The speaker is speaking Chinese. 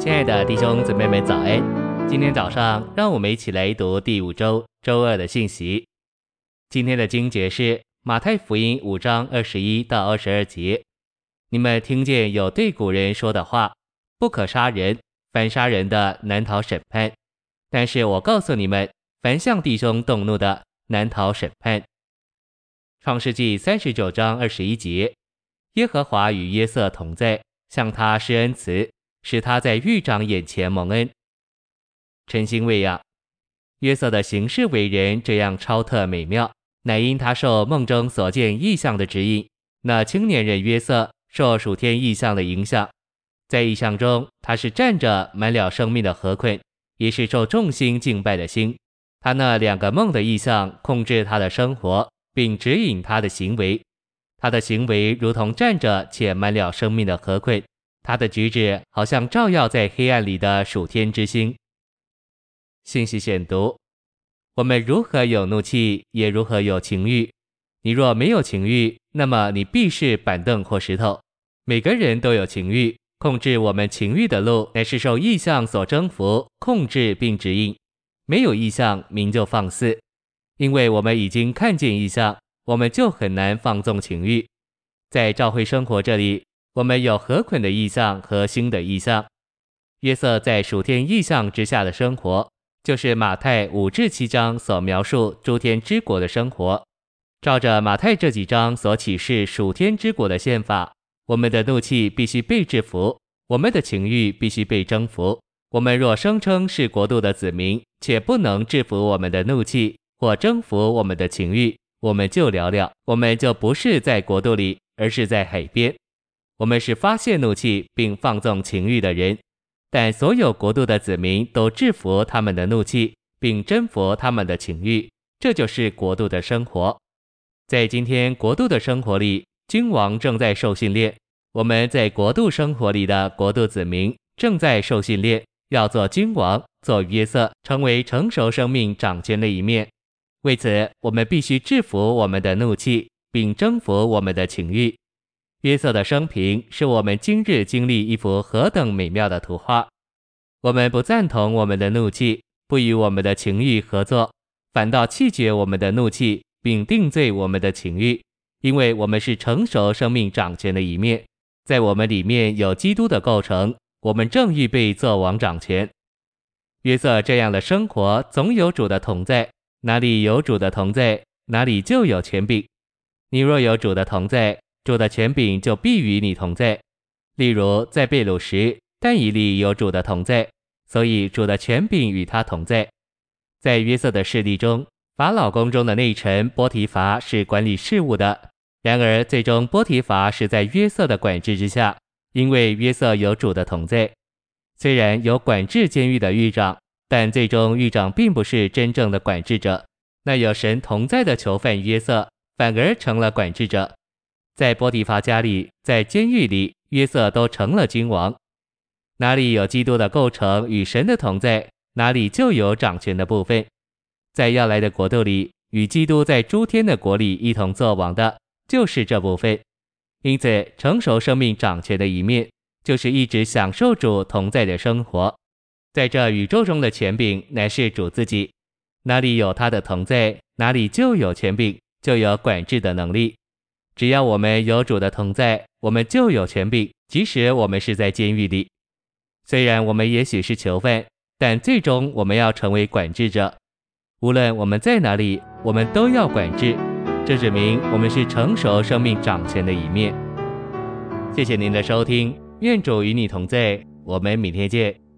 亲爱的弟兄姊妹们，早安！今天早上，让我们一起来读第五周周二的信息。今天的经节是马太福音五章二十一到二十二节。你们听见有对古人说的话：“不可杀人，凡杀人的，难逃审判。”但是我告诉你们，凡向弟兄动怒的，难逃审判。创世纪三十九章二十一节，耶和华与约瑟同在，向他施恩慈，使他在狱长眼前蒙恩。晨星喂养，约瑟的行事为人这样超特美妙，乃因他受梦中所见异象的指引。那青年人约瑟受属天异象的影响，在异象中，他是站着满了生命的河困，也是受众星敬拜的星。他那两个梦的异象控制他的生活。并指引他的行为，他的行为如同站着且满了生命的河困，他的举止好像照耀在黑暗里的暑天之星。信息选读：我们如何有怒气，也如何有情欲。你若没有情欲，那么你必是板凳或石头。每个人都有情欲，控制我们情欲的路，乃是受意象所征服、控制并指引。没有意象，名就放肆。因为我们已经看见意象，我们就很难放纵情欲。在教会生活这里，我们有河捆的意象和星的意象。约瑟在属天意象之下的生活，就是马太五至七章所描述诸天之国的生活。照着马太这几章所启示属天之国的宪法，我们的怒气必须被制服，我们的情欲必须被征服。我们若声称是国度的子民，且不能制服我们的怒气，或征服我们的情欲，我们就聊聊，我们就不是在国度里，而是在海边。我们是发泄怒气并放纵情欲的人，但所有国度的子民都制服他们的怒气，并征服他们的情欲，这就是国度的生活。在今天国度的生活里，君王正在受训练。我们在国度生活里的国度子民正在受训练，要做君王，做约瑟，成为成熟生命掌权的一面。为此，我们必须制服我们的怒气，并征服我们的情欲。约瑟的生平是我们今日经历一幅何等美妙的图画。我们不赞同我们的怒气，不与我们的情欲合作，反倒弃绝我们的怒气，并定罪我们的情欲，因为我们是成熟生命掌权的一面，在我们里面有基督的构成，我们正预备做王掌权。约瑟这样的生活，总有主的同在。哪里有主的同在，哪里就有权柄。你若有主的同在，主的权柄就必与你同在。例如在被掳时，但以利有主的同在，所以主的权柄与他同在。在约瑟的势力中，法老宫中的内臣波提乏是管理事务的。然而最终波提乏是在约瑟的管制之下，因为约瑟有主的同在。虽然有管制监狱的狱长。但最终，狱长并不是真正的管制者。那有神同在的囚犯约瑟，反而成了管制者。在波提乏家里，在监狱里，约瑟都成了君王。哪里有基督的构成与神的同在，哪里就有掌权的部分。在要来的国度里，与基督在诸天的国里一同作王的，就是这部分。因此，成熟生命掌权的一面，就是一直享受主同在的生活。在这宇宙中的权柄乃是主自己，哪里有他的同在，哪里就有权柄，就有管制的能力。只要我们有主的同在，我们就有权柄，即使我们是在监狱里。虽然我们也许是囚犯，但最终我们要成为管制者。无论我们在哪里，我们都要管制。这指明我们是成熟生命掌权的一面。谢谢您的收听，愿主与你同在，我们明天见。